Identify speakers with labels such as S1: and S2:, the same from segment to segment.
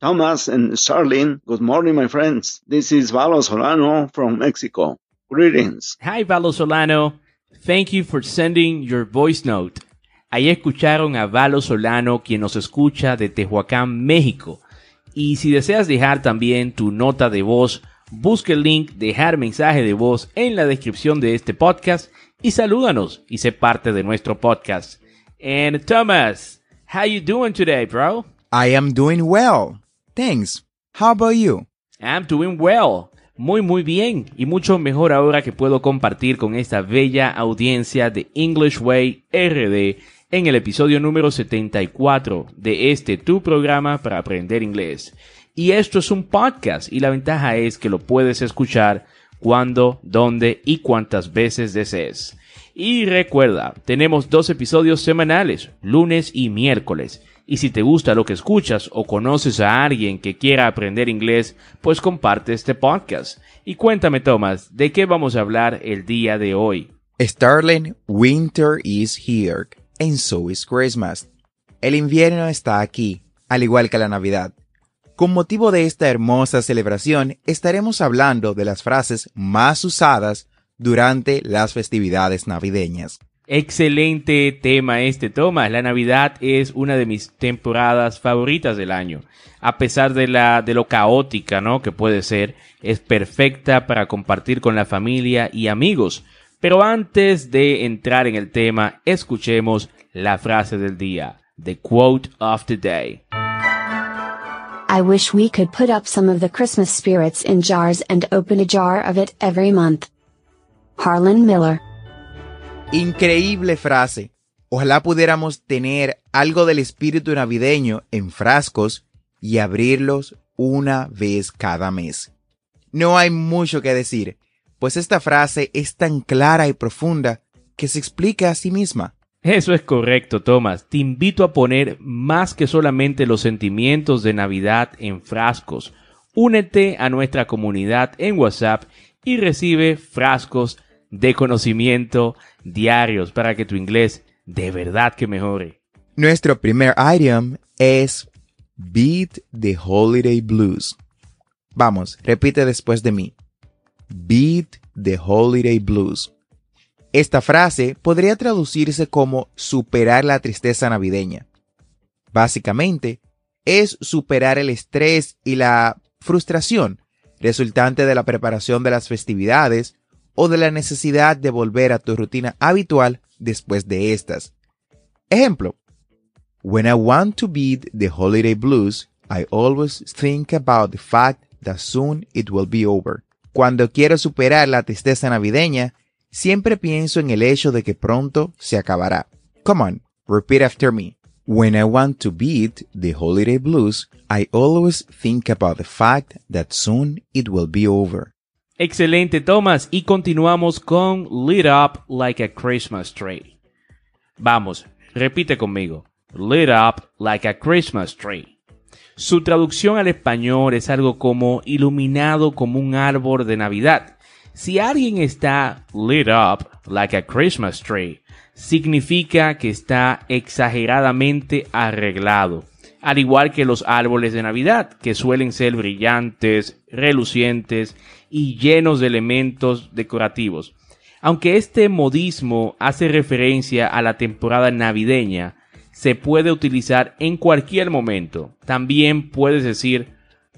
S1: Thomas and Starling, good morning, my friends. This is Valo Solano from Mexico. Greetings.
S2: Hi, Valo Solano. Thank you for sending your voice note. Ahí escucharon a Valo Solano, quien nos escucha de Tehuacán, México. Y si deseas dejar también tu nota de voz, busque el link dejar mensaje de voz en la descripción de este podcast y salúdanos y sé parte de nuestro podcast. And Thomas, how you doing today, bro?
S3: I am doing well. Thanks. How about you?
S2: I'm doing well. Muy muy bien y mucho mejor ahora que puedo compartir con esta bella audiencia de English Way RD en el episodio número 74 de este tu programa para aprender inglés. Y esto es un podcast y la ventaja es que lo puedes escuchar cuando, dónde y cuántas veces desees. Y recuerda, tenemos dos episodios semanales, lunes y miércoles. Y si te gusta lo que escuchas o conoces a alguien que quiera aprender inglés, pues comparte este podcast. Y cuéntame, Thomas, ¿de qué vamos a hablar el día de hoy?
S3: Starling, winter is here, and so is Christmas. El invierno está aquí, al igual que la Navidad. Con motivo de esta hermosa celebración, estaremos hablando de las frases más usadas durante las festividades navideñas.
S2: Excelente tema este, Thomas. La Navidad es una de mis temporadas favoritas del año. A pesar de, la, de lo caótica ¿no? que puede ser, es perfecta para compartir con la familia y amigos. Pero antes de entrar en el tema, escuchemos la frase del día, the quote of the day.
S4: I wish we could put up some of the Christmas spirits in jars and open a jar of it every month. Harlan Miller
S3: Increíble frase. Ojalá pudiéramos tener algo del espíritu navideño en frascos y abrirlos una vez cada mes. No hay mucho que decir, pues esta frase es tan clara y profunda que se explica a sí misma.
S2: Eso es correcto, Thomas. Te invito a poner más que solamente los sentimientos de Navidad en frascos. Únete a nuestra comunidad en WhatsApp y recibe frascos de conocimiento diarios para que tu inglés de verdad que mejore.
S3: Nuestro primer item es Beat the Holiday Blues. Vamos, repite después de mí. Beat the Holiday Blues. Esta frase podría traducirse como superar la tristeza navideña. Básicamente, es superar el estrés y la frustración resultante de la preparación de las festividades o de la necesidad de volver a tu rutina habitual después de estas. Ejemplo, When I want to beat the holiday blues, I always think about the fact that soon it will be over. Cuando quiero superar la tristeza navideña, siempre pienso en el hecho de que pronto se acabará. Come on, repeat after me. When I want to beat the holiday blues, I always think about the fact that soon it will be over.
S2: Excelente, Thomas. Y continuamos con Lit Up Like a Christmas Tree. Vamos, repite conmigo. Lit Up Like a Christmas Tree. Su traducción al español es algo como iluminado como un árbol de Navidad. Si alguien está lit up like a Christmas tree, significa que está exageradamente arreglado, al igual que los árboles de Navidad, que suelen ser brillantes, relucientes y llenos de elementos decorativos. Aunque este modismo hace referencia a la temporada navideña, se puede utilizar en cualquier momento. También puedes decir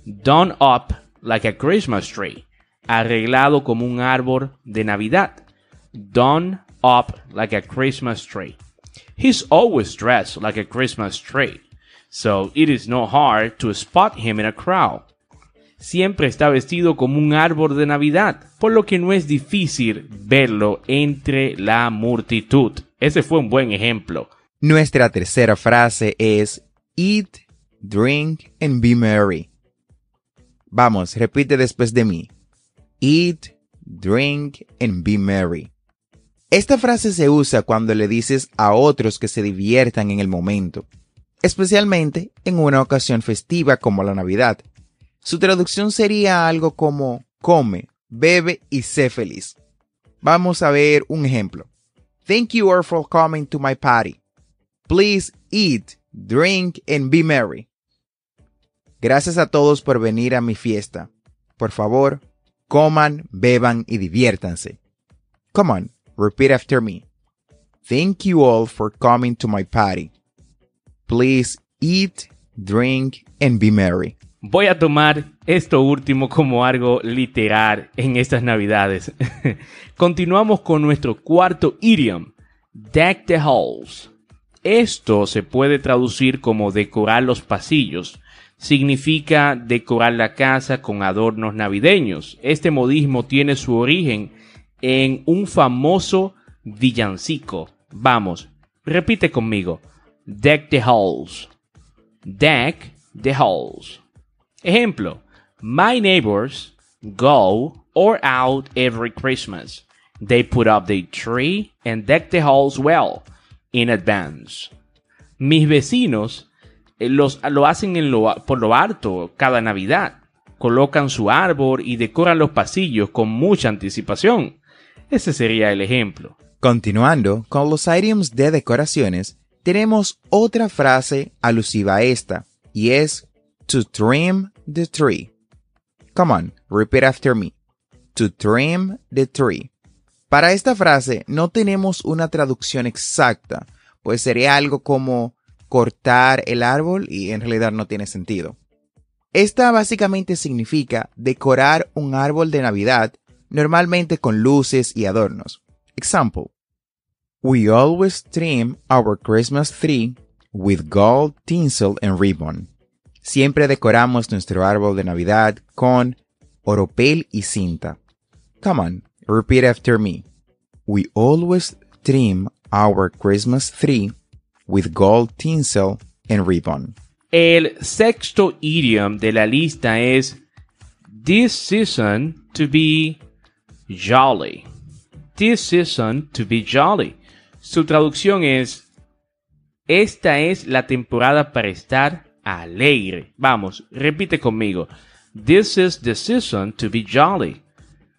S2: done up like a Christmas tree, arreglado como un árbol de Navidad. Done up like a Christmas tree. He's always dressed like a Christmas tree, so it is not hard to spot him in a crowd. Siempre está vestido como un árbol de Navidad, por lo que no es difícil verlo entre la multitud. Ese fue un buen ejemplo.
S3: Nuestra tercera frase es Eat, drink and be merry. Vamos, repite después de mí. Eat, drink and be merry. Esta frase se usa cuando le dices a otros que se diviertan en el momento, especialmente en una ocasión festiva como la Navidad. Su traducción sería algo como come, bebe y sé feliz. Vamos a ver un ejemplo. Thank you all for coming to my party. Please eat, drink, and be merry. Gracias a todos por venir a mi fiesta. Por favor, coman, beban y diviértanse. Come on, repeat after me. Thank you all for coming to my party. Please eat, drink, and be merry.
S2: Voy a tomar esto último como algo literal en estas navidades. Continuamos con nuestro cuarto idiom, deck the halls. Esto se puede traducir como decorar los pasillos. Significa decorar la casa con adornos navideños. Este modismo tiene su origen en un famoso villancico. Vamos, repite conmigo. Deck the halls. Deck the halls. Ejemplo. My neighbors go or out every Christmas. They put up the tree and deck the halls well in advance. Mis vecinos eh, lo hacen en lo, por lo alto cada Navidad. Colocan su árbol y decoran los pasillos con mucha anticipación. Ese sería el ejemplo.
S3: Continuando con los idioms de decoraciones, tenemos otra frase alusiva a esta, y es to trim the tree. Come on, repeat after me. To trim the tree. Para esta frase no tenemos una traducción exacta, pues sería algo como cortar el árbol y en realidad no tiene sentido. Esta básicamente significa decorar un árbol de Navidad, normalmente con luces y adornos. Example. We always trim our Christmas tree with gold tinsel and ribbon. Siempre decoramos nuestro árbol de Navidad con oropel y cinta. Come on, Repeat after me. We always trim our Christmas tree with gold tinsel and ribbon.
S2: El sexto idiom de la lista es This season to be jolly. This season to be jolly. Su traducción es Esta es la temporada para estar alegre. Vamos, repite conmigo. This is the season to be jolly.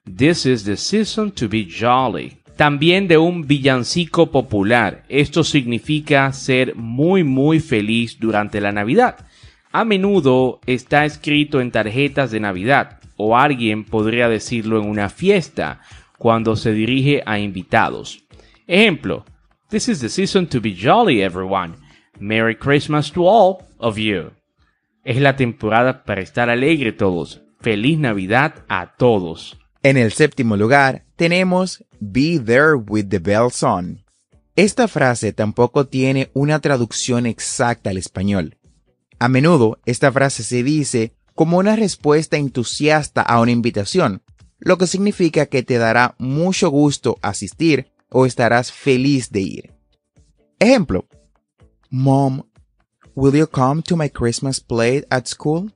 S2: This is the season to be jolly. También de un villancico popular. Esto significa ser muy muy feliz durante la Navidad. A menudo está escrito en tarjetas de Navidad o alguien podría decirlo en una fiesta cuando se dirige a invitados. Ejemplo, This is the season to be jolly everyone. Merry Christmas to all of you. Es la temporada para estar alegre todos. Feliz Navidad a todos.
S3: En el séptimo lugar tenemos Be there with the bells on. Esta frase tampoco tiene una traducción exacta al español. A menudo esta frase se dice como una respuesta entusiasta a una invitación, lo que significa que te dará mucho gusto asistir o estarás feliz de ir. Ejemplo. Mom, will you come to my Christmas play at school?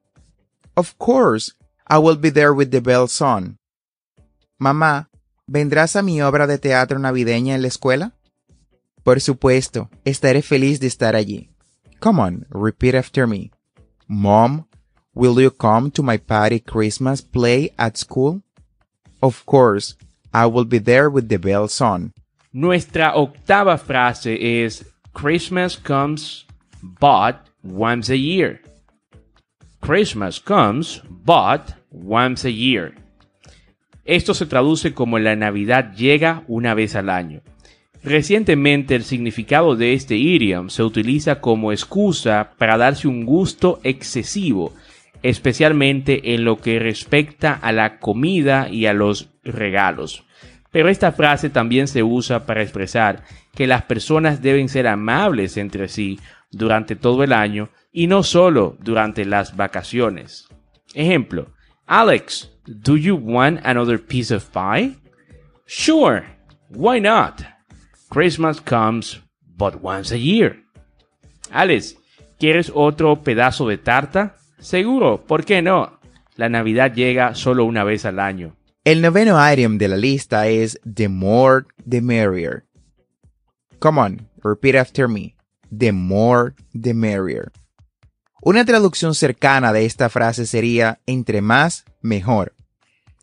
S3: Of course, I will be there with the bells on. Mamá, ¿vendrás a mi obra de teatro navideña en la escuela? Por supuesto, estaré feliz de estar allí. Come on, repeat after me. Mom, will you come to my party Christmas play at school? Of course, I will be there with the bells on.
S2: Nuestra octava frase es Christmas comes but once a year. Christmas comes but once a year. Esto se traduce como la Navidad llega una vez al año. Recientemente el significado de este idiom se utiliza como excusa para darse un gusto excesivo, especialmente en lo que respecta a la comida y a los regalos. Pero esta frase también se usa para expresar que las personas deben ser amables entre sí durante todo el año y no solo durante las vacaciones. Ejemplo, Alex, do you want another piece of pie? Sure, why not? Christmas comes but once a year. Alex, ¿quieres otro pedazo de tarta? Seguro, ¿por qué no? La Navidad llega solo una vez al año.
S3: El noveno item de la lista es The more, the merrier. Come on, repeat after me. The more, the merrier. Una traducción cercana de esta frase sería entre más, mejor.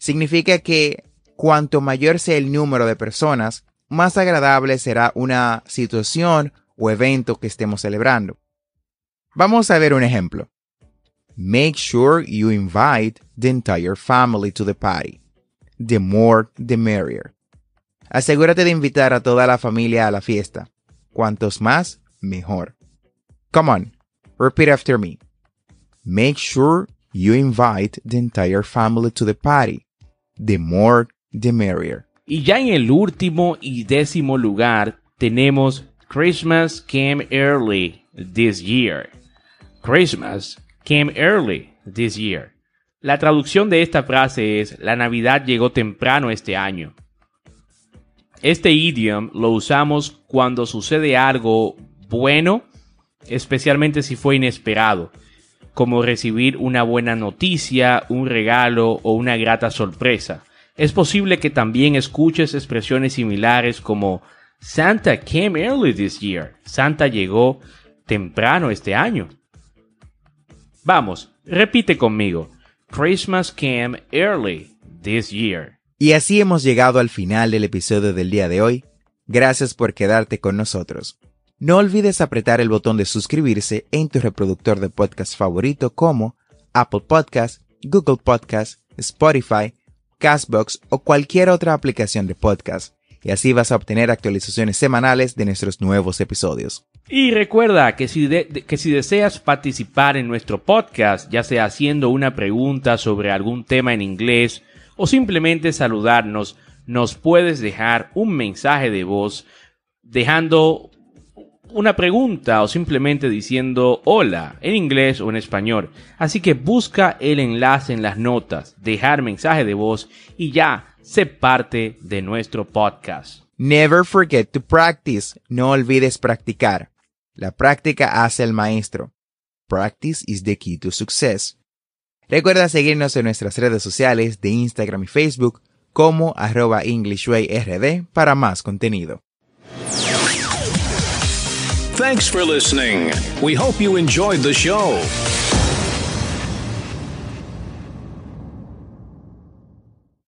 S3: Significa que cuanto mayor sea el número de personas, más agradable será una situación o evento que estemos celebrando. Vamos a ver un ejemplo. Make sure you invite the entire family to the party. The more, the merrier. Asegúrate de invitar a toda la familia a la fiesta. Cuantos más, mejor. Come on, repeat after me. Make sure you invite the entire family to the party. The more, the merrier.
S2: Y ya en el último y décimo lugar tenemos Christmas came early this year. Christmas came early this year. La traducción de esta frase es La Navidad llegó temprano este año. Este idiom lo usamos cuando sucede algo bueno, especialmente si fue inesperado, como recibir una buena noticia, un regalo o una grata sorpresa. Es posible que también escuches expresiones similares como Santa came early this year. Santa llegó temprano este año. Vamos, repite conmigo. Christmas came early this year.
S3: Y así hemos llegado al final del episodio del día de hoy. Gracias por quedarte con nosotros. No olvides apretar el botón de suscribirse en tu reproductor de podcast favorito como Apple Podcast, Google Podcast, Spotify, Castbox o cualquier otra aplicación de podcast. Y así vas a obtener actualizaciones semanales de nuestros nuevos episodios.
S2: Y recuerda que si, que si deseas participar en nuestro podcast, ya sea haciendo una pregunta sobre algún tema en inglés o simplemente saludarnos, nos puedes dejar un mensaje de voz dejando una pregunta o simplemente diciendo hola en inglés o en español. Así que busca el enlace en las notas, dejar mensaje de voz y ya sé parte de nuestro podcast.
S3: Never forget to practice. No olvides practicar. La práctica hace el maestro. Practice is the key to success. Recuerda seguirnos en nuestras redes sociales de Instagram y Facebook como arroba EnglishWayRD para más contenido.
S5: Thanks for listening. We hope you enjoyed the show.